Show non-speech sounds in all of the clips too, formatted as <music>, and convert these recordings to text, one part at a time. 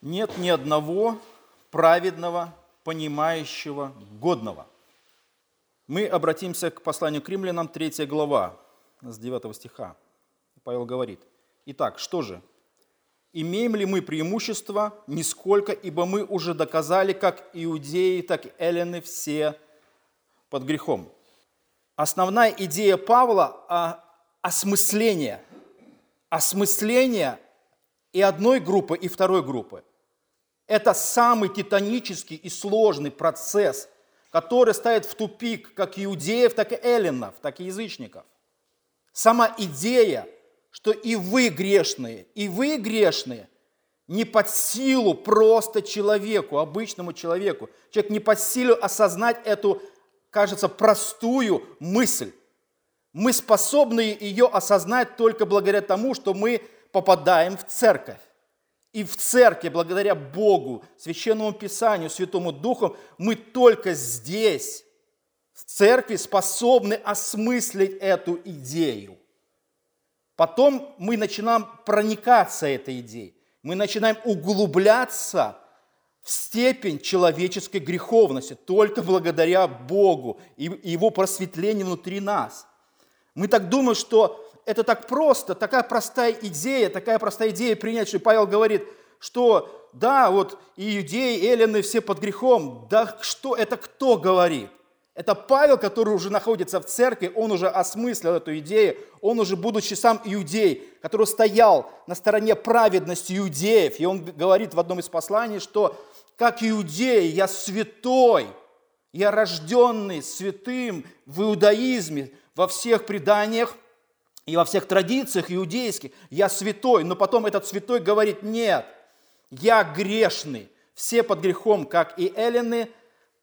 Нет ни одного праведного, понимающего, годного. Мы обратимся к посланию к римлянам, 3 глава, с 9 стиха. Павел говорит, «Итак, что же? Имеем ли мы преимущество? Нисколько, ибо мы уже доказали, как иудеи, так и эллины все под грехом». Основная идея Павла – осмысление. Осмысление и одной группы, и второй группы. Это самый титанический и сложный процесс, который ставит в тупик как иудеев, так и эллинов, так и язычников. Сама идея, что и вы грешные, и вы грешные, не под силу просто человеку, обычному человеку. Человек не под силу осознать эту, кажется, простую мысль. Мы способны ее осознать только благодаря тому, что мы попадаем в церковь. И в церкви, благодаря Богу, Священному Писанию, Святому Духу, мы только здесь, в церкви, способны осмыслить эту идею. Потом мы начинаем проникаться этой идеей. Мы начинаем углубляться в степень человеческой греховности только благодаря Богу и Его просветлению внутри нас. Мы так думаем, что это так просто, такая простая идея, такая простая идея принять, что Павел говорит, что да, вот и иудеи, эллины все под грехом. Да что, это кто говорит? Это Павел, который уже находится в церкви, он уже осмыслил эту идею, он уже, будучи сам иудей, который стоял на стороне праведности иудеев, и он говорит в одном из посланий, что как иудей я святой, я рожденный святым в иудаизме, во всех преданиях – и во всех традициях иудейских я святой, но потом этот святой говорит, нет, я грешный, все под грехом, как и эллины,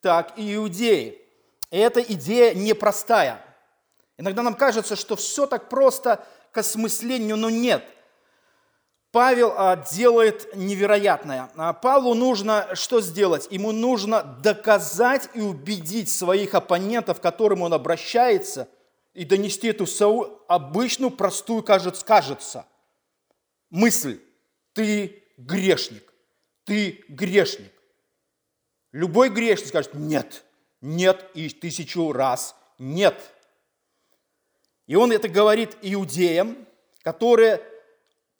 так и иудеи. И эта идея непростая. Иногда нам кажется, что все так просто к осмыслению, но нет. Павел а, делает невероятное. А Павлу нужно что сделать? Ему нужно доказать и убедить своих оппонентов, к которым он обращается, и донести эту обычную, простую, кажется, кажется, мысль. Ты грешник. Ты грешник. Любой грешник скажет нет, нет и тысячу раз нет. И он это говорит иудеям, которые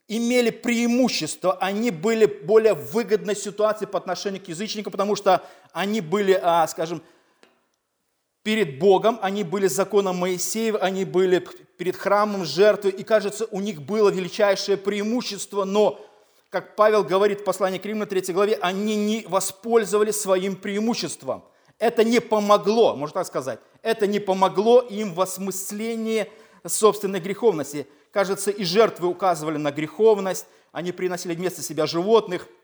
имели преимущество, они были более выгодной ситуации по отношению к язычникам, потому что они были, а, скажем, перед Богом, они были законом Моисеев, они были перед храмом жертвы, и кажется, у них было величайшее преимущество, но, как Павел говорит в послании к Римлянам 3 главе, они не воспользовались своим преимуществом. Это не помогло, можно так сказать, это не помогло им в осмыслении собственной греховности. Кажется, и жертвы указывали на греховность, они приносили вместо себя животных –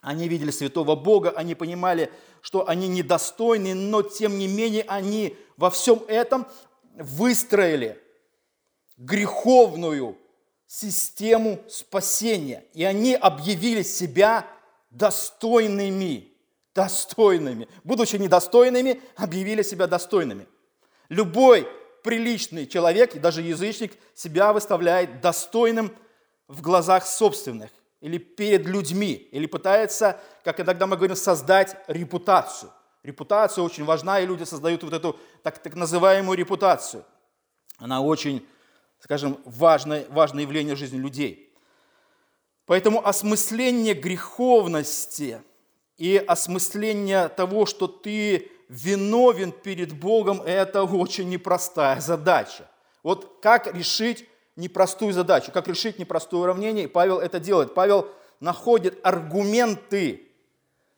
они видели святого Бога, они понимали, что они недостойны, но тем не менее они во всем этом выстроили греховную систему спасения. И они объявили себя достойными. Достойными. Будучи недостойными, объявили себя достойными. Любой приличный человек, даже язычник, себя выставляет достойным в глазах собственных или перед людьми, или пытается, как иногда мы говорим, создать репутацию. Репутация очень важна, и люди создают вот эту так, так называемую репутацию. Она очень, скажем, важное, важное явление в жизни людей. Поэтому осмысление греховности и осмысление того, что ты виновен перед Богом, это очень непростая задача. Вот как решить непростую задачу, как решить непростое уравнение, и Павел это делает. Павел находит аргументы,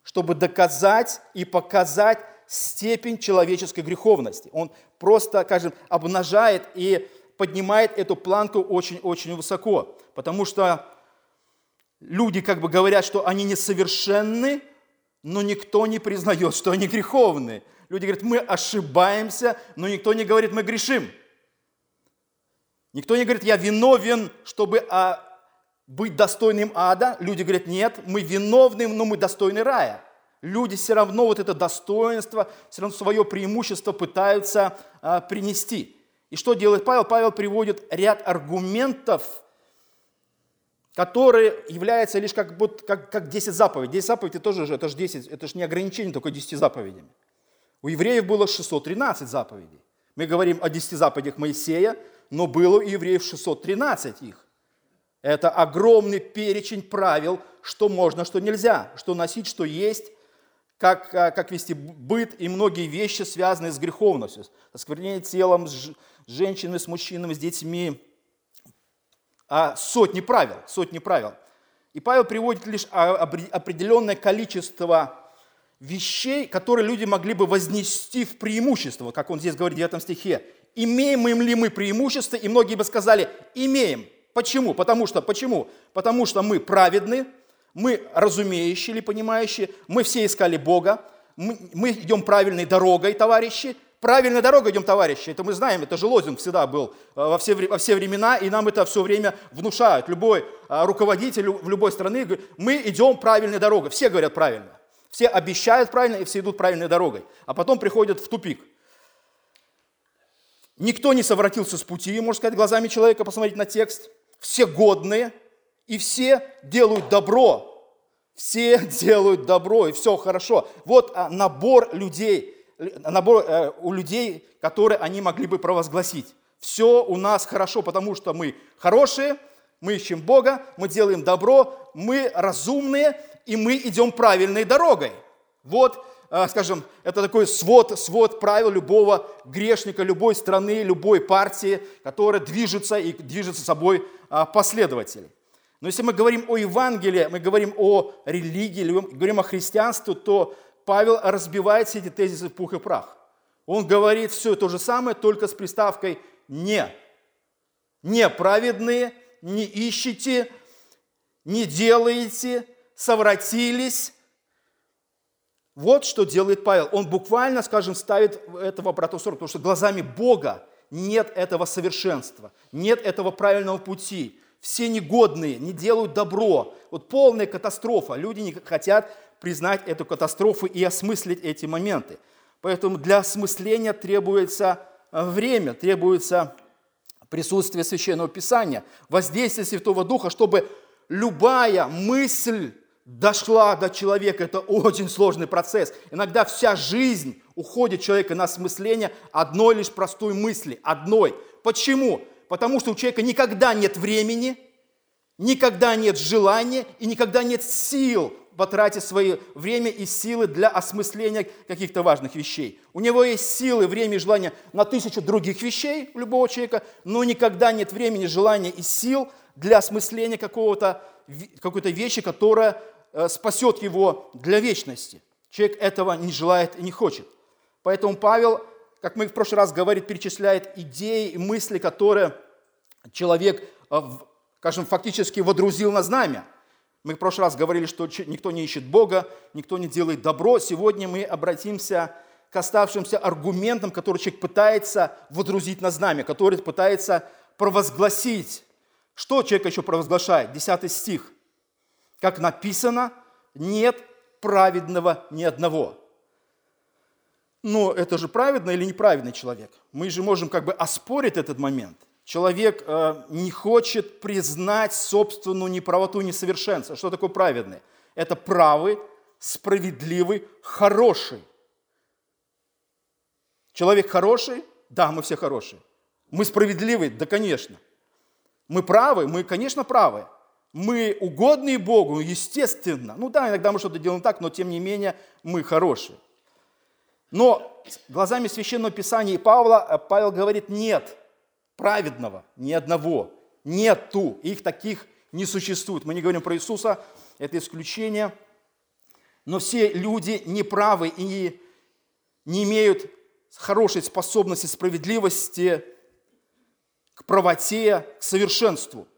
чтобы доказать и показать степень человеческой греховности. Он просто, скажем, обнажает и поднимает эту планку очень-очень высоко, потому что люди как бы говорят, что они несовершенны, но никто не признает, что они греховны. Люди говорят, мы ошибаемся, но никто не говорит, мы грешим. Никто не говорит, я виновен, чтобы а, быть достойным ада. Люди говорят, нет, мы виновны, но мы достойны рая. Люди все равно вот это достоинство, все равно свое преимущество пытаются а, принести. И что делает Павел? Павел приводит ряд аргументов который является лишь как, будто, как, как 10 заповедей. 10 заповедей тоже же, это же 10, это же не ограничение только 10 заповедями. У евреев было 613 заповедей. Мы говорим о 10 заповедях Моисея, но было у евреев 613 их. Это огромный перечень правил, что можно, что нельзя, что носить, что есть, как, как вести быт и многие вещи, связанные с греховностью, с осквернением телом, с женщинами, с мужчинами, с детьми. А сотни правил, сотни правил. И Павел приводит лишь определенное количество вещей, которые люди могли бы вознести в преимущество, как он здесь говорит в 9 стихе. Имеем ли мы преимущество? И многие бы сказали, имеем. Почему? Потому что, почему? Потому что мы праведны, мы разумеющие или понимающие, мы все искали Бога, мы, мы идем правильной дорогой, товарищи, правильной дорогой идем, товарищи, это мы знаем, это же лозунг всегда был э, во все, во все времена, и нам это все время внушают. Любой э, руководитель в любой страны говорит, мы идем правильной дорогой, все говорят правильно, все обещают правильно, и все идут правильной дорогой, а потом приходят в тупик. Никто не совратился с пути, можно сказать, глазами человека, посмотреть на текст. Все годные, и все делают добро. Все <laughs> делают добро, и все хорошо. Вот а, набор людей, набор э, у людей, которые они могли бы провозгласить. Все у нас хорошо, потому что мы хорошие, мы ищем Бога, мы делаем добро, мы разумные, и мы идем правильной дорогой. Вот, скажем, это такой свод, свод правил любого грешника, любой страны, любой партии, которая движется и движется собой а, последователей. Но если мы говорим о Евангелии, мы говорим о религии, говорим о христианстве, то Павел разбивает все эти тезисы в пух и прах. Он говорит все то же самое, только с приставкой «не». Не праведные, не ищите, не делаете, совратились. Вот что делает Павел. Он буквально, скажем, ставит это в обратную сторону, потому что глазами Бога нет этого совершенства, нет этого правильного пути все негодные, не делают добро. Вот полная катастрофа. Люди не хотят признать эту катастрофу и осмыслить эти моменты. Поэтому для осмысления требуется э, время, требуется присутствие Священного Писания, воздействие Святого Духа, чтобы любая мысль дошла до человека. Это очень сложный процесс. Иногда вся жизнь уходит человека на осмысление одной лишь простой мысли, одной. Почему? Потому что у человека никогда нет времени, никогда нет желания и никогда нет сил потратить свое время и силы для осмысления каких-то важных вещей. У него есть силы, время и желание на тысячу других вещей у любого человека, но никогда нет времени, желания и сил для осмысления какого-то, какой-то вещи, которая спасет его для вечности. Человек этого не желает и не хочет. Поэтому Павел как мы в прошлый раз говорили, перечисляет идеи и мысли, которые человек, э, скажем, фактически водрузил на знамя. Мы в прошлый раз говорили, что никто не ищет Бога, никто не делает добро. Сегодня мы обратимся к оставшимся аргументам, которые человек пытается водрузить на знамя, который пытается провозгласить. Что человек еще провозглашает? Десятый стих. Как написано, нет праведного ни одного но это же праведный или неправедный человек? Мы же можем как бы оспорить этот момент. Человек э, не хочет признать собственную неправоту несовершенство. Что такое праведный? Это правый, справедливый, хороший. Человек хороший? Да, мы все хорошие. Мы справедливые? Да, конечно. Мы правы? Мы, конечно, правы. Мы угодные Богу? Естественно. Ну да, иногда мы что-то делаем так, но тем не менее мы хорошие. Но глазами Священного Писания и Павла, э, Павел говорит, нет праведного, ни одного, нету, их таких не существует. Мы не говорим про Иисуса, это исключение, но все люди неправы и не, имеют хорошей способности справедливости к правоте, к совершенству.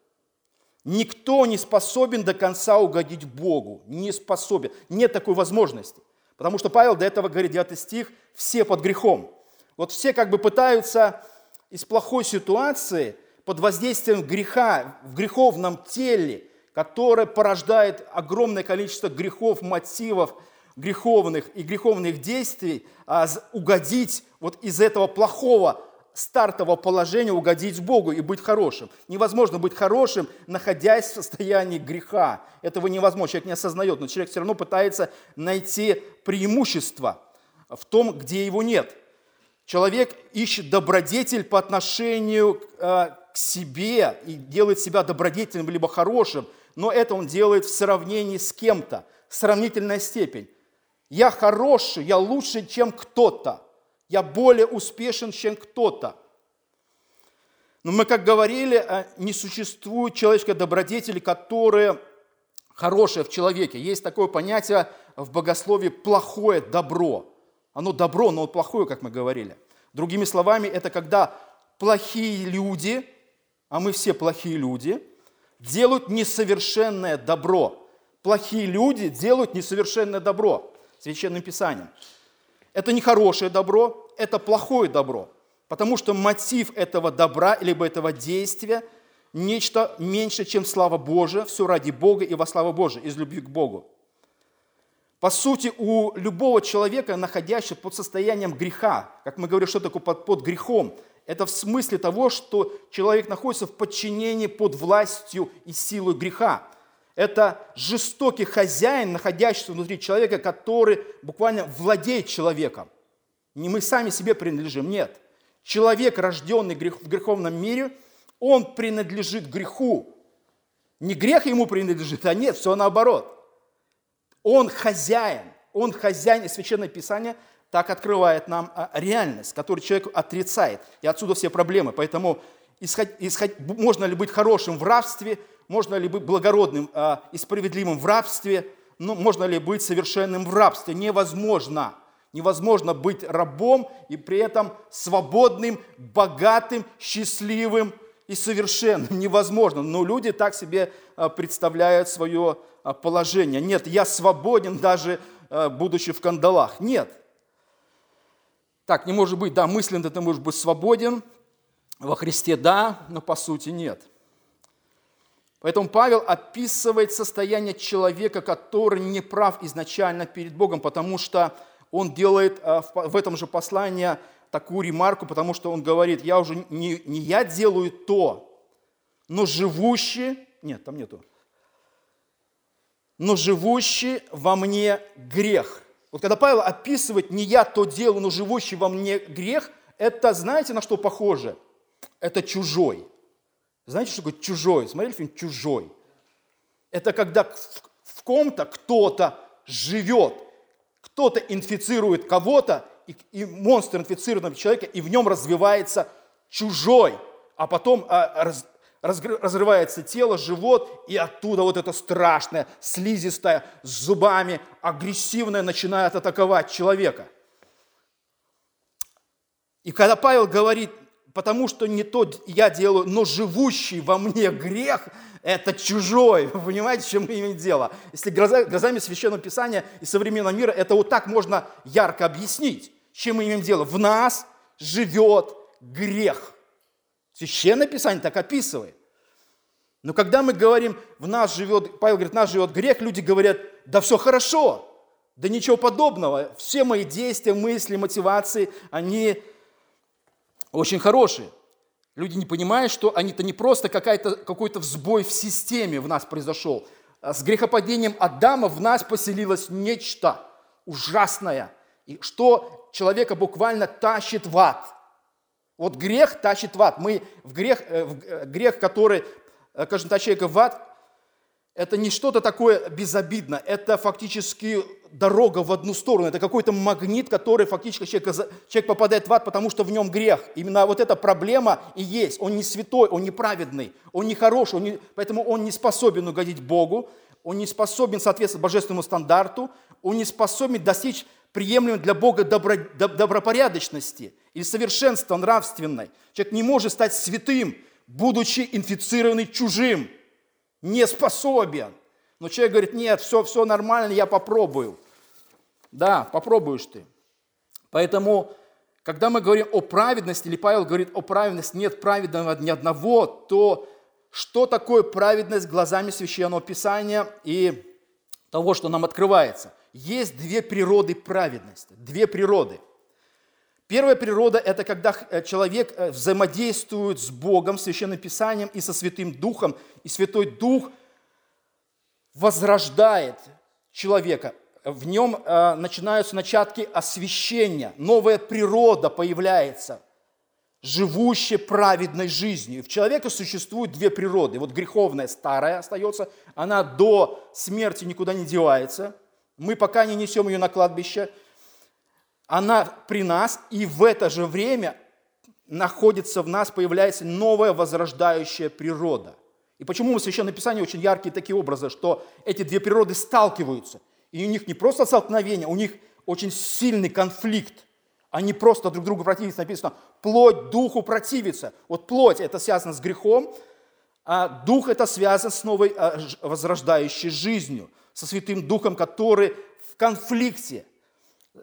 Никто не способен до конца угодить Богу, не способен, нет такой возможности – Потому что Павел до этого говорит, 9 стих, все под грехом. Вот все как бы пытаются из плохой ситуации под воздействием греха в греховном теле, которое порождает огромное количество грехов, мотивов, греховных и греховных действий, а угодить вот из этого плохого стартового положения угодить Богу и быть хорошим. Невозможно быть хорошим, находясь в состоянии греха. Этого невозможно, человек не осознает, но человек все равно пытается найти преимущество в том, где его нет. Человек ищет добродетель по отношению э, к себе и делает себя добродетельным либо хорошим, но это он делает в сравнении с кем-то, сравнительная степень. Я хороший, я лучше, чем кто-то. Я более успешен, чем кто-то. Но мы, как говорили, э, не существует человеческой добродетели, которая хорошая в человеке. Есть такое понятие в богословии «плохое добро». Оно добро, но плохое, как мы говорили. Другими словами, это когда плохие люди, а мы все плохие люди, делают несовершенное добро. Плохие люди делают несовершенное добро. Священным Писанием. Это не хорошее добро, это плохое добро. Потому что мотив этого добра, либо этого действия – нечто меньше, чем слава Божия, все ради Бога и во славу Божию, из любви к Богу. По сути, у любого человека, находящего под состоянием греха, как мы говорим, что такое под, под грехом, это в смысле того, что человек находится в подчинении под властью и силой греха. Это жестокий хозяин, находящийся внутри человека, который буквально владеет человеком. Не мы сами себе принадлежим, нет. Человек, рожденный в греховном мире, он принадлежит греху. Не грех ему принадлежит, а нет, все наоборот. Он хозяин, он хозяин, и Священное Писание так открывает нам а, реальность, которую человек отрицает. И отсюда все проблемы. Поэтому исход, исход, можно ли быть хорошим в рабстве – можно ли быть благородным э, и справедливым в рабстве, ну, можно ли быть совершенным в рабстве? Невозможно. Невозможно быть рабом и при этом свободным, богатым, счастливым и совершенным. Невозможно. Но люди так себе э, представляют свое э, положение. Нет, я свободен даже будучи в кандалах. Нет. Так, не может быть, да, мысленно ты можешь быть свободен, во Христе да, но по сути нет – Поэтому Павел описывает состояние человека, который не прав изначально перед Богом, потому что он делает э, в этом же послании такую ремарку, потому что он говорит, я уже не, не я делаю то, но живущий, нет, там нету, но живущий во мне грех. Вот когда Павел описывает не я то делаю, но живущий во мне грех, это знаете на что похоже? Это чужой. Знаете, что такое чужой? Смотрели фильм «Чужой»? Это когда в ком-то кто-то живет, кто-то инфицирует кого-то, и, и монстр инфицирует человека, и в нем развивается чужой, а потом а, раз, разрывается тело, живот, и оттуда вот это страшное, слизистое, с зубами, агрессивное начинает атаковать человека. И когда Павел говорит, потому что не то я делаю, но живущий во мне грех – это чужой. <laughs> Вы понимаете, чем мы имеем дело? Если глазами Священного Писания и современного мира, это вот так можно ярко объяснить, чем мы имеем дело. В нас живет грех. Священное Писание так описывает. Но когда мы говорим, в нас живет, Павел говорит, в нас живет грех, люди говорят, да все хорошо, да ничего подобного. Все мои действия, мысли, мотивации, они очень хорошие. Люди не понимают, что они-то не просто какой-то взбой в системе в нас произошел. А с грехопадением Адама в нас поселилось нечто ужасное, и что человека буквально тащит в ад. Вот грех тащит в ад. Мы в грех, э, в э, грех который, э, скажем так, человека в ад, это не что-то такое безобидное, это фактически дорога в одну сторону, это какой-то магнит, который фактически человек, человек попадает в ад, потому что в нем грех. Именно вот эта проблема и есть. Он не святой, он не праведный, он не хороший, он не, поэтому он не способен угодить Богу, он не способен соответствовать божественному стандарту, он не способен достичь приемлемой для Бога добро, добропорядочности или совершенства нравственной. Человек не может стать святым, будучи инфицированный чужим – не способен. Но человек говорит, нет, все, все нормально, я попробую. Да, попробуешь ты. Поэтому, когда мы говорим о праведности, или Павел говорит о праведности, нет праведного ни одного, то что такое праведность глазами Священного Писания и того, что нам открывается? Есть две природы праведности, две природы. Первая природа – это когда э, человек э, взаимодействует с Богом, Священным Писанием и со Святым Духом, и Святой Дух возрождает человека. В нем э, начинаются начатки освящения, новая природа появляется, живущая праведной жизнью. И в человеке существует две природы. Вот греховная старая остается, она до смерти никуда не девается. Мы пока не несем ее на кладбище – она при нас, и в это же время находится в нас, появляется новая возрождающая природа. И почему в Священном Писании очень яркие такие образы, что эти две природы сталкиваются, и у них не просто столкновение, у них очень сильный конфликт. Они просто друг другу противятся. Написано, плоть духу противится. Вот плоть это связано с грехом, а дух это связано с новой а, возрождающей жизнью, со Святым Духом, который в конфликте –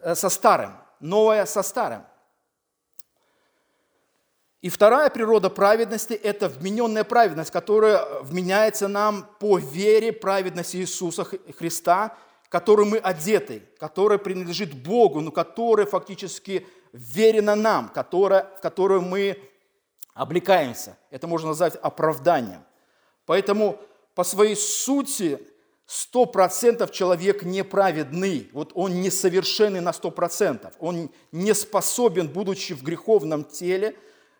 Э, со старым, новое со старым. И вторая природа праведности – это вмененная праведность, которая вменяется нам по вере праведности Иисуса Христа, которой мы одеты, которая принадлежит Богу, но которая фактически верена нам, которая, в которую мы облекаемся. Это можно назвать оправданием. Поэтому по своей сути сто процентов человек неправедный, вот он несовершенный на сто процентов, он не способен, будучи в греховном теле,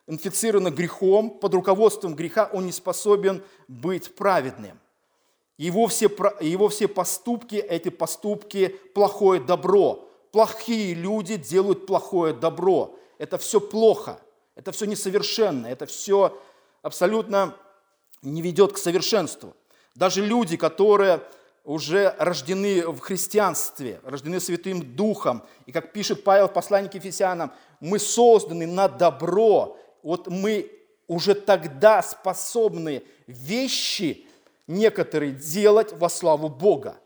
инфицирован грехом, под руководством греха, он не способен быть праведным. Его все, его все поступки, эти поступки – плохое добро. Плохие люди делают плохое добро. Это все плохо, это все несовершенно, это все абсолютно не ведет к совершенству. Даже люди, которые уже рождены в христианстве, рождены Святым Духом. И как пишет Павел в послании к Ефесянам, мы созданы на добро. Вот мы уже тогда способны вещи некоторые делать во славу Бога.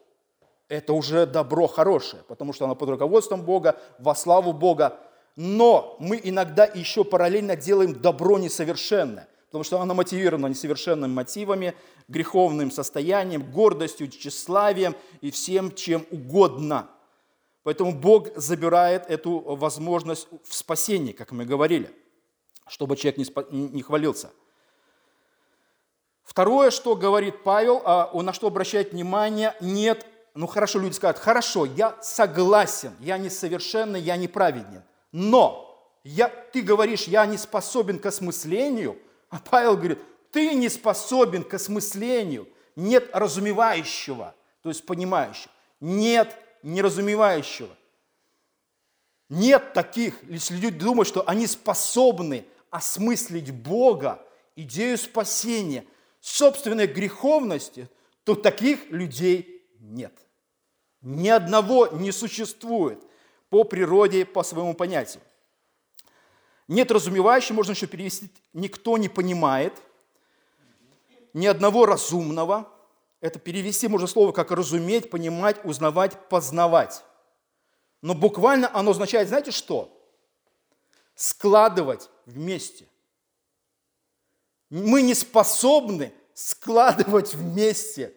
Это уже добро хорошее, потому что оно под руководством Бога, во славу Бога. Но мы иногда еще параллельно делаем добро несовершенное потому что она мотивирована несовершенными мотивами, греховным состоянием, гордостью, тщеславием и всем, чем угодно. Поэтому Бог забирает эту возможность в спасении, как мы говорили, чтобы человек не хвалился. Второе, что говорит Павел, а, на что обращает внимание, нет, ну хорошо, люди скажут, хорошо, я согласен, я несовершенный, я неправеден, но я, ты говоришь, я не способен к осмыслению, а Павел говорит, ты не способен к осмыслению, нет разумевающего, то есть понимающего, нет неразумевающего. Нет таких, если люди думают, что они способны осмыслить Бога, идею спасения, собственной греховности, то таких людей нет. Ни одного не существует по природе, по своему понятию. Нет разумевающего, можно еще перевести, никто не понимает, ни одного разумного. Это перевести можно слово как разуметь, понимать, узнавать, познавать. Но буквально оно означает, знаете что? Складывать вместе. Мы не способны складывать вместе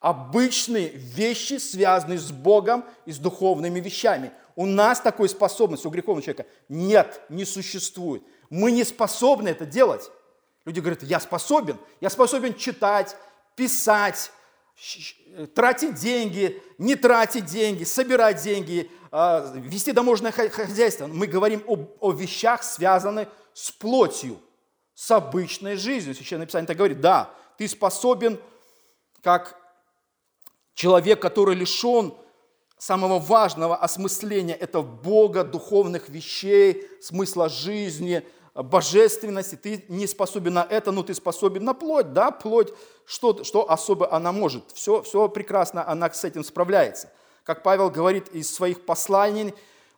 обычные вещи, связанные с Богом и с духовными вещами. У нас такой способности, у греховного человека нет, не существует. Мы не способны это делать. Люди говорят, я способен, я способен читать, писать, тратить деньги, не тратить деньги, собирать деньги, а, вести домашнее хозяйство. Мы говорим о, о вещах, связанных с плотью, с обычной жизнью. Священное Писание так говорит, да, ты способен, как человек, который лишен самого важного осмысления – это Бога, духовных вещей, смысла жизни, божественности. Ты не способен на это, но ты способен на плоть. Да, плоть, что, что особо она может. Все, все прекрасно, она с этим справляется. Как Павел говорит из своих посланий,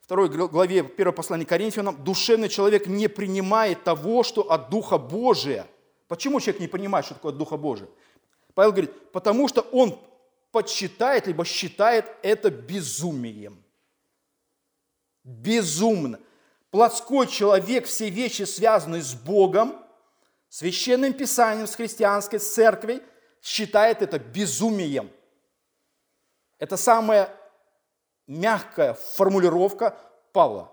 второй главе 1 послания Коринфянам, душевный человек не принимает того, что от Духа Божия. Почему человек не понимает, что такое от Духа Божия? Павел говорит, потому что он подсчитает, либо считает это безумием. Безумно. Плотской человек, все вещи, связанные с Богом, священным писанием, с христианской церквой, считает это безумием. Это самая мягкая формулировка Павла.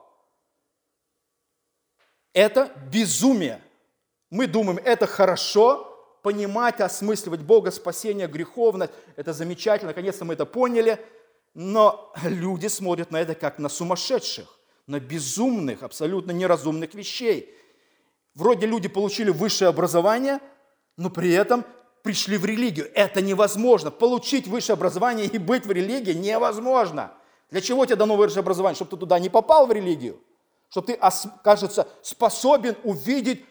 Это безумие. Мы думаем, это хорошо, понимать, осмысливать Бога, спасение, греховность. Это замечательно, наконец-то мы это поняли. Но люди смотрят на это как на сумасшедших, на безумных, абсолютно неразумных вещей. Вроде люди получили высшее образование, но при этом пришли в религию. Это невозможно. Получить высшее образование и быть в религии невозможно. Для чего тебе дано высшее образование? Чтобы ты туда не попал в религию? Чтобы ты, кажется, способен увидеть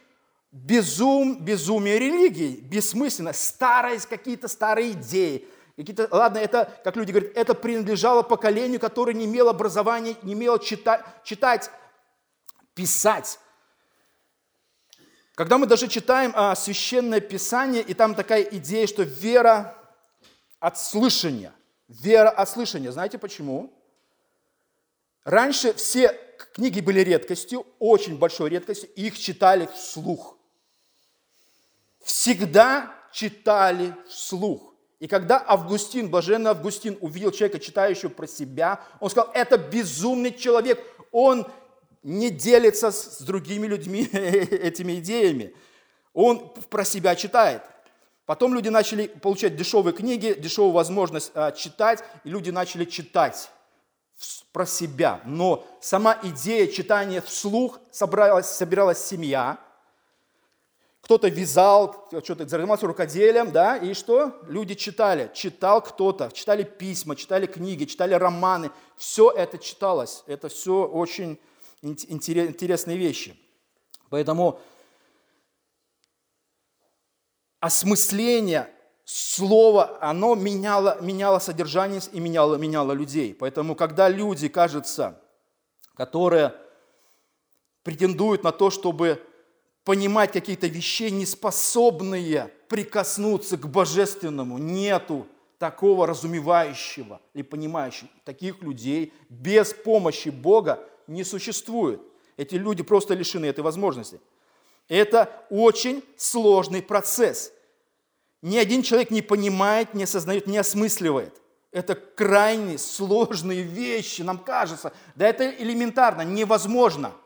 безум, безумие религии, бессмысленно, старые какие-то старые идеи. Какие-то, ладно, это, как люди говорят, это принадлежало поколению, которое не имело образования, не имело читать, читать писать. Когда мы даже читаем а, Священное Писание, и там такая идея, что вера от слышания. Вера от слышания. Знаете почему? Раньше все книги были редкостью, очень большой редкостью, и их читали вслух всегда читали вслух. И когда Августин, блаженный Августин, увидел человека, читающего про себя, он сказал, это безумный человек, он не делится с другими людьми <laughs> этими идеями. Он про себя читает. Потом люди начали получать дешевые книги, дешевую возможность а, читать, и люди начали читать про себя. Но сама идея читания вслух собралась, собиралась семья – кто-то вязал, что-то занимался рукоделием, да, и что? Люди читали. Читал кто-то, читали письма, читали книги, читали романы. Все это читалось. Это все очень интересные вещи. Поэтому осмысление слова, оно меняло, меняло содержание и меняло, меняло людей. Поэтому, когда люди, кажется, которые претендуют на то, чтобы понимать какие-то вещи, не способные прикоснуться к божественному. Нету такого разумевающего или понимающего. Таких людей без помощи Бога не существует. Эти люди просто лишены этой возможности. Это очень сложный процесс. Ни один человек не понимает, не осознает, не осмысливает. Это крайне сложные вещи, нам кажется. Да это элементарно, невозможно –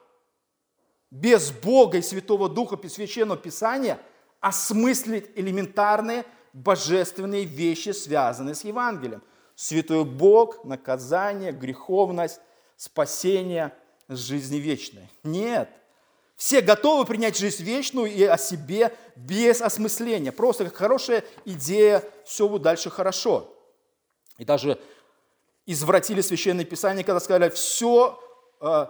без Бога и Святого Духа Священного Писания осмыслить элементарные божественные вещи, связанные с Евангелием. Святой Бог, наказание, греховность, спасение, жизни вечной. Нет. Все готовы принять жизнь вечную и о себе без осмысления. Просто как хорошая идея, все будет дальше хорошо. И даже извратили Священное Писание, когда сказали, все э,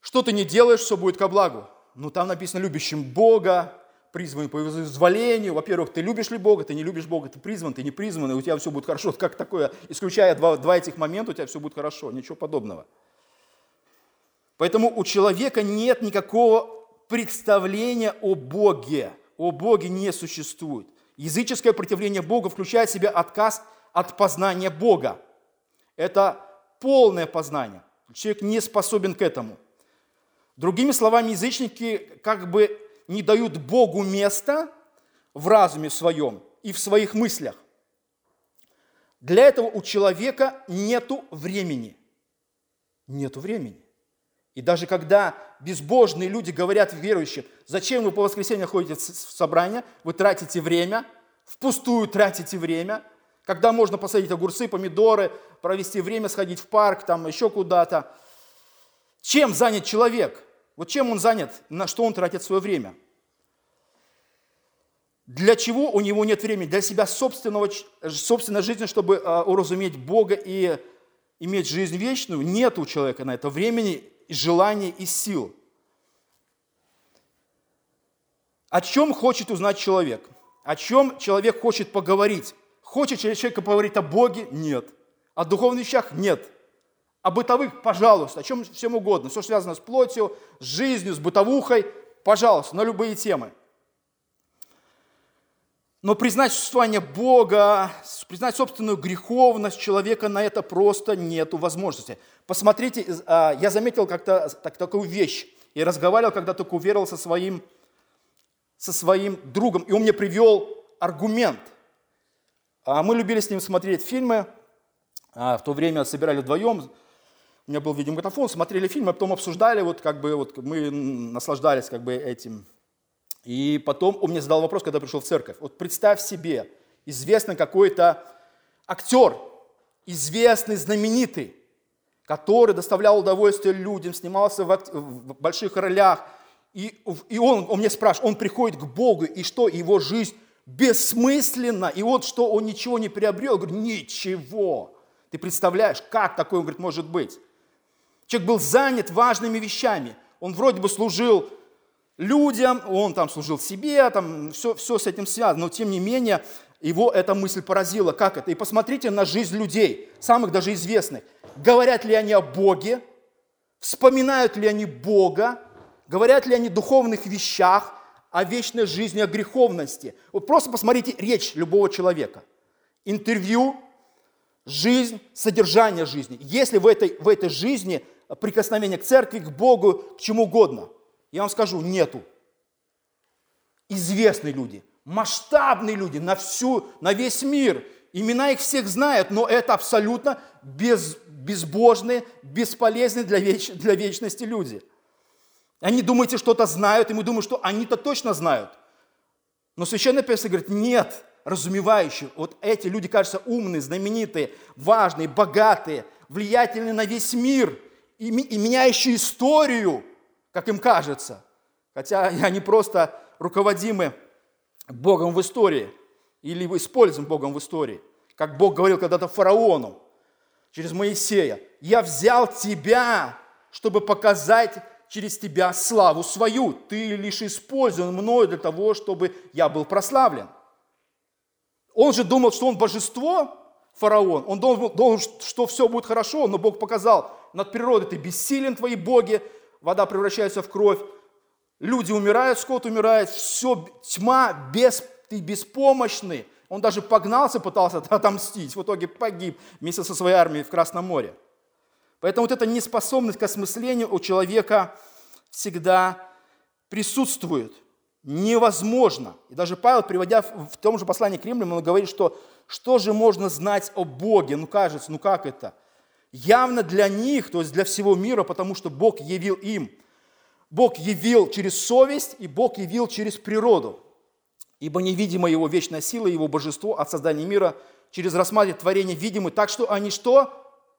что ты не делаешь, все будет ко благу. Ну, там написано «любящим Бога», призван по изволению. Во-первых, ты любишь ли Бога, ты не любишь Бога, ты призван, ты не призван, и у тебя все будет хорошо. Как такое, исключая два, два этих момента, у тебя все будет хорошо. Ничего подобного. Поэтому у человека нет никакого представления о Боге. О Боге не существует. Языческое противление Богу включает в себя отказ от познания Бога. Это полное познание. Человек не способен к этому. Другими словами, язычники как бы не дают Богу места в разуме своем и в своих мыслях. Для этого у человека нету времени. Нету времени. И даже когда безбожные люди говорят верующим, зачем вы по воскресеньям ходите в собрание, вы тратите время, впустую тратите время, когда можно посадить огурцы, помидоры, провести время, сходить в парк, там еще куда-то – чем занят человек? Вот чем он занят, на что он тратит свое время? Для чего у него нет времени? Для себя собственного, собственной жизни, чтобы а, уразуметь Бога и иметь жизнь вечную? Нет у человека на это времени, желания и сил. О чем хочет узнать человек? О чем человек хочет поговорить? Хочет человек поговорить о Боге? Нет. О духовных вещах? Нет о бытовых, пожалуйста, о чем всем угодно, все связано с плотью, с жизнью, с бытовухой, пожалуйста, на любые темы. Но признать существование Бога, признать собственную греховность человека на это просто нету возможности. Посмотрите, а, я заметил как-то так, такую вещь. Я разговаривал, когда только уверовал со своим, со своим другом, и он мне привел аргумент. А мы любили с ним смотреть фильмы, а в то время собирали вдвоем, у меня был видеомагнитофон, смотрели фильм, а потом обсуждали, вот как бы вот мы наслаждались как бы этим. И потом он мне задал вопрос, когда пришел в церковь. Вот представь себе, известный какой-то актер, известный, знаменитый, который доставлял удовольствие людям, снимался в, в больших ролях. И, и он, он мне спрашивает, он приходит к Богу, и что, его жизнь бессмысленна, и вот что, он ничего не приобрел. Я говорю, ничего. Ты представляешь, как такое, он говорит, может быть? Человек был занят важными вещами. Он вроде бы служил людям, он там служил себе, там все, все с этим связано, но тем не менее его эта мысль поразила. Как это? И посмотрите на жизнь людей, самых даже известных. Говорят ли они о Боге? Вспоминают ли они Бога? Говорят ли они о духовных вещах, о вечной жизни, о греховности? Вот просто посмотрите речь любого человека. Интервью, жизнь, содержание жизни. Если в этой, в этой жизни прикосновение к церкви, к Богу, к чему угодно, я вам скажу, нету. Известные люди, масштабные люди на, всю, на весь мир. Имена их всех знают, но это абсолютно без, безбожные, бесполезные для, веч, для вечности люди. Они думаете, что-то знают, и мы думаем, что они-то точно знают. Но Священное Писание говорит, нет, разумевающие. Вот эти люди, кажется, умные, знаменитые, важные, богатые, влиятельные на весь мир и, и меняющие историю, как им кажется. Хотя <laughs> они просто руководимы Богом в истории или используем Богом в истории. Как Бог говорил когда-то фараону через Моисея, «Я взял тебя, чтобы показать через тебя славу свою. Ты лишь использован мною для того, чтобы я был прославлен». Он же думал, что он божество, фараон. Он думал, думал, что все будет хорошо, но Бог показал, над природой ты бессилен, твои боги, вода превращается в кровь, люди умирают, скот умирает, все, тьма, без, ты беспомощный. Он даже погнался, пытался <laughs> отомстить, в итоге погиб вместе со своей армией в Красном море. Поэтому вот эта неспособность к осмыслению у человека всегда присутствует невозможно. И даже Павел, приводя в том же послании к римлянам, он говорит, что что же можно знать о Боге? Ну, кажется, ну как это? Явно для них, то есть для всего мира, потому что Бог явил им. Бог явил через совесть, и Бог явил через природу. Ибо невидима его вечная сила, его божество от создания мира через рассматривать творение видимы, так что они что?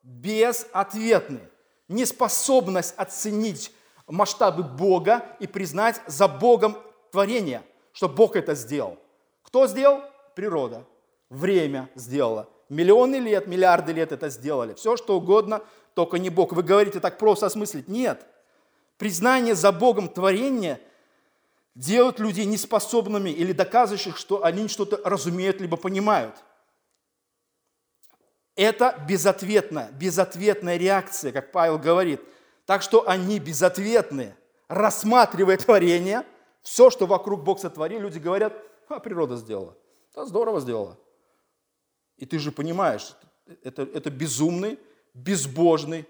Безответны. Неспособность оценить масштабы Бога и признать за Богом творение, что Бог это сделал. Кто сделал? Природа. Время сделала. Миллионы лет, миллиарды лет это сделали. Все, что угодно, только не Бог. Вы говорите так просто осмыслить. Нет. Признание за Богом творения делают людей неспособными или доказывающих, что они что-то разумеют либо понимают. Это безответная, безответная реакция, как Павел говорит. Так что они безответные, рассматривая творение – все, что вокруг Бог сотворил, люди говорят, а природа сделала. Да, здорово сделала. И ты же понимаешь, это, это безумный, безбожный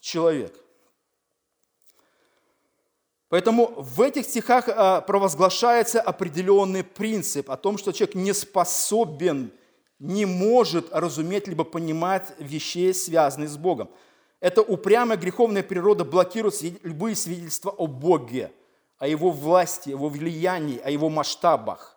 человек. Поэтому в этих стихах а, провозглашается определенный принцип о том, что человек не способен, не может разуметь либо понимать вещей, связанных с Богом. Это упрямая греховная природа блокирует любые свидетельства о Боге – о его власти, о его влиянии, о его масштабах.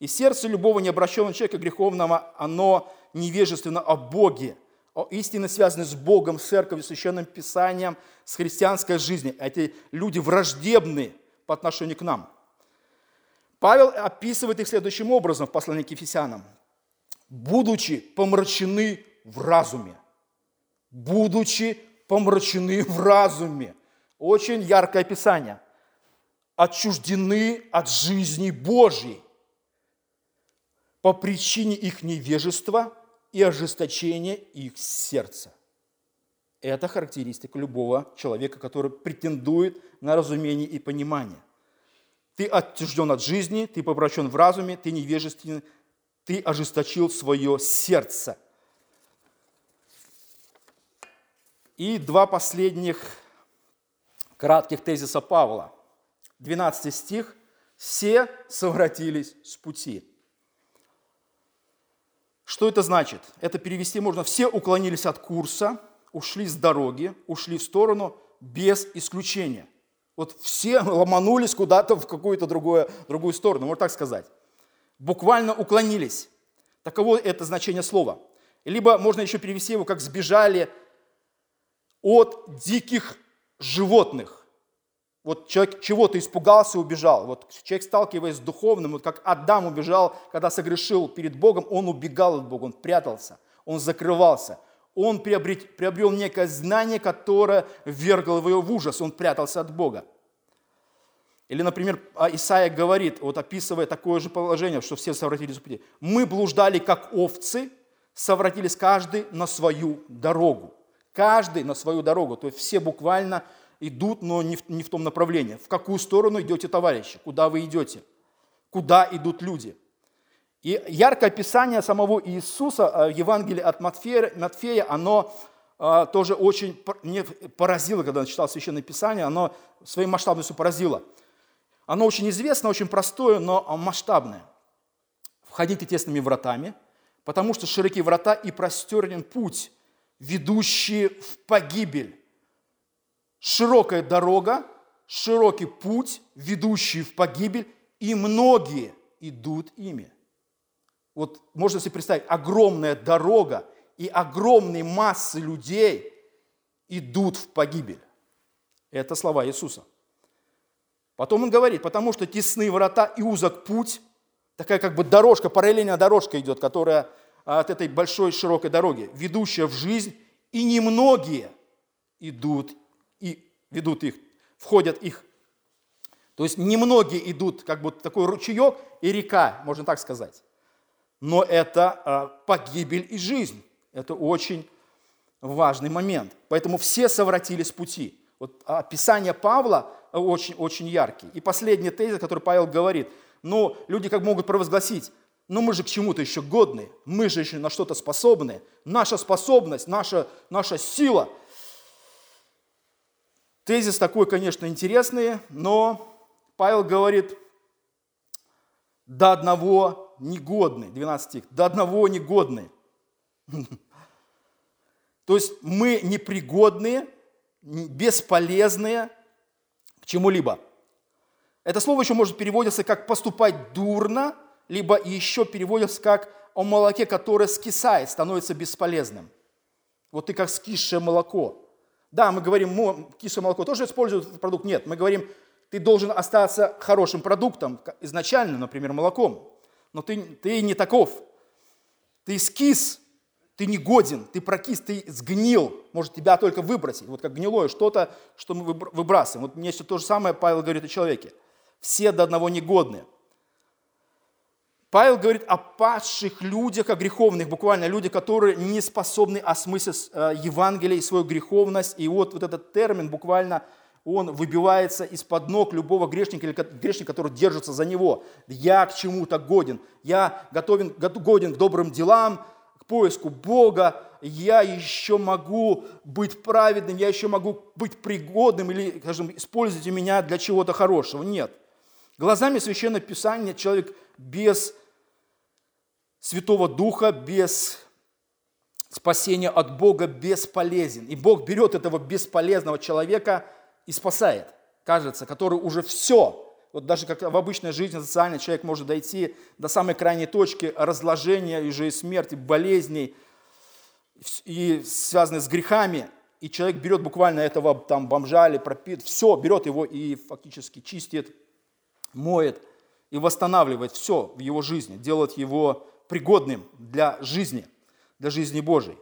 И сердце любого необращенного человека греховного, оно невежественно о Боге, о истине, связанной с Богом, с церковью, священным писанием, с христианской жизнью. Эти люди враждебны по отношению к нам. Павел описывает их следующим образом в послании к Ефесянам. «Будучи помрачены в разуме». «Будучи помрачены в разуме». Очень яркое описание – отчуждены от жизни Божьей по причине их невежества и ожесточения их сердца. Это характеристика любого человека, который претендует на разумение и понимание. Ты отчужден от жизни, ты попрощен в разуме, ты невежественен, ты ожесточил свое сердце. И два последних кратких тезиса Павла – 12 стих, все совратились с пути. Что это значит? Это перевести можно, все уклонились от курса, ушли с дороги, ушли в сторону без исключения. Вот все <laughs> ломанулись куда-то в какую-то другую, другую сторону, можно так сказать. Буквально уклонились. Таково это значение слова. Либо можно еще перевести его как «сбежали от диких животных». Вот человек чего-то испугался, убежал. Вот человек, сталкиваясь с духовным, вот как Адам убежал, когда согрешил перед Богом, он убегал от Бога, он прятался, он закрывался. Он приобрел, приобрел некое знание, которое ввергло его в ужас, он прятался от Бога. Или, например, а Исаия говорит, вот описывая такое же положение, что все совратились в пути. «Мы блуждали, как овцы, совратились каждый на свою дорогу». Каждый на свою дорогу. То есть все буквально идут, но не в, не в том направлении. В какую сторону идете, товарищи? Куда вы идете? Куда идут люди? И яркое описание самого Иисуса в Евангелии от Матфея, Матфея оно а, тоже очень мне поразило, когда я читал Священное Писание, оно своей масштабностью поразило. Оно очень известно, очень простое, но масштабное. Входите тесными вратами, потому что широкие врата и простернен путь, ведущий в погибель. Широкая дорога, широкий путь, ведущий в погибель, и многие идут ими. Вот можно себе представить, огромная дорога и огромные массы людей идут в погибель. Это слова Иисуса. Потом он говорит, потому что тесные врата и узок путь, такая как бы дорожка, параллельная дорожка идет, которая от этой большой широкой дороги, ведущая в жизнь, и немногие идут и ведут их, входят их. То есть немногие идут, как бы такой ручеек и река, можно так сказать. Но это а, погибель и жизнь. Это очень важный момент. Поэтому все совратились с пути. Вот описание Павла очень-очень яркий. И последний тезис, который Павел говорит, ну, люди как могут провозгласить, но мы же к чему-то еще годны, мы же еще на что-то способны. Наша способность, наша, наша сила. Тезис такой, конечно, интересный, но Павел говорит, до одного негодны, 12 стих, до одного негодны. <laughs> То есть мы непригодные, бесполезные, чему-либо. Это слово еще может переводиться как «поступать дурно», либо еще переводится как «о молоке, которое скисает, становится бесполезным». Вот ты как скисшее молоко. Да, мы говорим, кисшее молоко тоже используют этот продукт. Нет, мы говорим, ты должен остаться хорошим продуктом, изначально, например, молоком. Но ты, ты не таков. Ты скис, ты не годен, ты прокис, ты сгнил, может тебя только выбросить. Вот как гнилое что-то, что мы выбрасываем. Вот нечто то же самое Павел говорит о человеке. Все до одного негодные. Павел говорит о падших людях, о греховных, буквально люди, которые не способны осмыслить э, Евангелие и свою греховность. И вот, вот этот термин буквально он выбивается из-под ног любого грешника или грешника, который держится за него. Я к чему-то годен, я готовен, годен к добрым делам, поиску Бога, я еще могу быть праведным, я еще могу быть пригодным или, скажем, используйте меня для чего-то хорошего. Нет. Глазами Священного Писания человек без Святого Духа, без спасения от Бога бесполезен. И Бог берет этого бесполезного человека и спасает, кажется, который уже все вот даже как в обычной жизни социальный человек может дойти до самой крайней точки разложения и же смерти, болезней, и связанные с грехами, и человек берет буквально этого там бомжа или пропит, все, берет его и фактически чистит, моет и восстанавливает все в его жизни, делает его пригодным для жизни, для жизни Божией.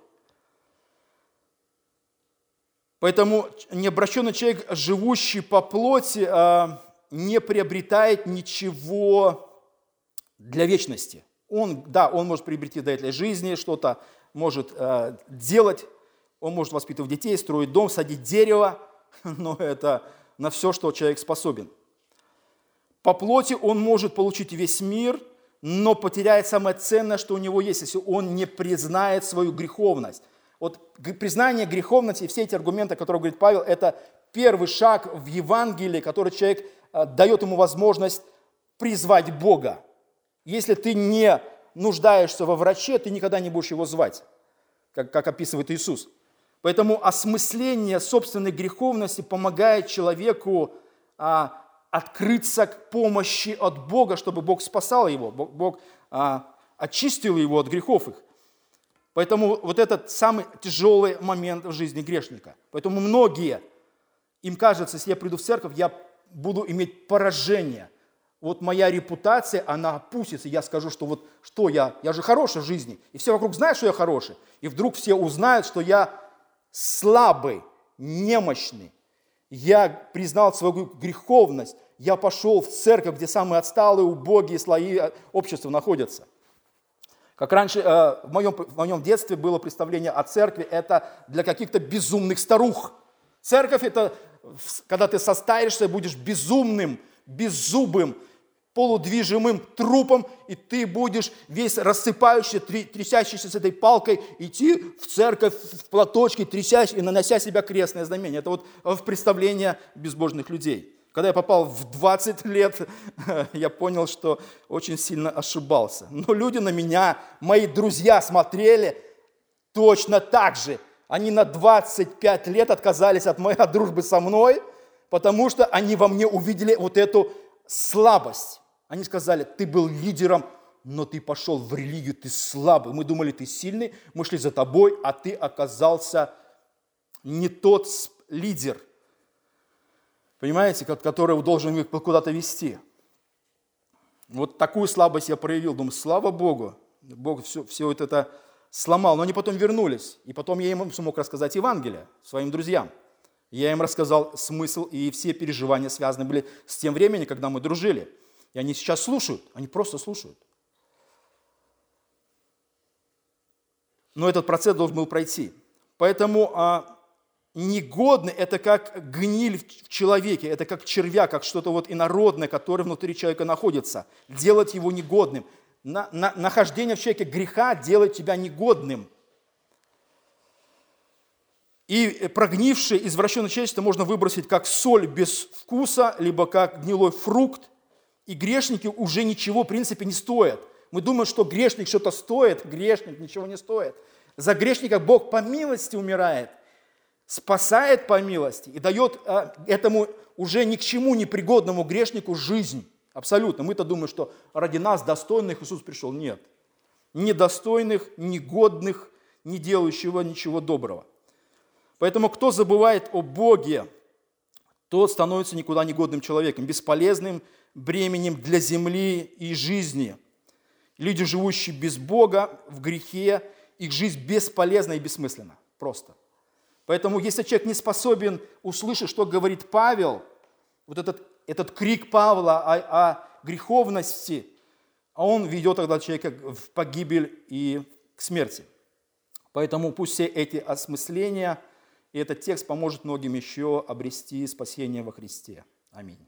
Поэтому необращенный человек, живущий по плоти, а, не приобретает ничего для вечности. Он, да, он может приобрести для жизни, что-то может э, делать, он может воспитывать детей, строить дом, садить дерево, <laughs> но это на все, что человек способен. По плоти он может получить весь мир, но потеряет самое ценное, что у него есть, если он не признает свою греховность. Вот признание греховности, все эти аргументы, о которых говорит Павел, это первый шаг в Евангелии, который человек Э, дает ему возможность призвать Бога. Если ты не нуждаешься во враче, ты никогда не будешь его звать, как, как описывает Иисус. Поэтому осмысление собственной греховности помогает человеку а, открыться к помощи от Бога, чтобы Бог спасал его, Бог, а, очистил его от грехов их. Поэтому вот этот самый тяжелый момент в жизни грешника. Поэтому многие, им кажется, если я приду в церковь, я буду иметь поражение. Вот моя репутация, она опустится. Я скажу, что вот что я, я же хороший в жизни. И все вокруг знают, что я хороший. И вдруг все узнают, что я слабый, немощный. Я признал свою греховность. Я пошел в церковь, где самые отсталые, убогие слои э, общества находятся. Как раньше э, в моем, в моем детстве было представление о церкви, это для каких-то безумных старух. Церковь – это когда ты состаришься, будешь безумным, беззубым, полудвижимым трупом, и ты будешь весь рассыпающийся, трясящийся с этой палкой идти в церковь в платочке, трясясь и нанося себя крестное знамение. Это вот в представление безбожных людей. Когда я попал в 20 лет, <laughs> я понял, что очень сильно ошибался. Но люди на меня, мои друзья смотрели точно так же. Они на 25 лет отказались от моей <laughs> дружбы со мной, потому что они во мне увидели вот эту слабость. Они сказали, ты был лидером, но ты пошел в религию, ты слабый. Мы думали, ты сильный, мы шли за тобой, а ты оказался не тот лидер – понимаете, который должен их куда-то вести. Вот такую слабость я проявил. Думаю, слава Богу, Бог все, все вот это сломал. Но они потом вернулись. И потом я им смог рассказать Евангелие своим друзьям. Я им рассказал смысл, и все переживания связаны были с тем временем, когда мы дружили. И они сейчас слушают, они просто слушают. Но этот процесс должен был пройти. Поэтому а, негодный – это как гниль в человеке, это как червя, как что-то вот инородное, которое внутри человека находится. Делать его негодным. На, на, нахождение в человеке греха делает тебя негодным. И прогнившее, извращенное человечество можно выбросить как соль без вкуса, либо как гнилой фрукт. И грешники уже ничего, в принципе, не стоят. Мы думаем, что грешник что-то стоит, грешник ничего не стоит. За грешника Бог по милости умирает – спасает по милости и дает а, этому уже ни к чему непригодному грешнику жизнь. Абсолютно. Мы-то думаем, что ради нас достойных Иисус пришел. Нет. Недостойных, негодных, не делающего ничего доброго. Поэтому кто забывает о Боге, тот становится никуда негодным человеком, бесполезным бременем для земли и жизни. Люди, живущие без Бога, в грехе, их жизнь бесполезна и бессмысленна. Просто – Поэтому если человек не способен услышать, что говорит Павел, вот этот, этот крик Павла о, о греховности, а он ведет тогда человека в погибель и к смерти. Поэтому пусть все эти осмысления и этот текст поможет многим еще обрести спасение во Христе. Аминь.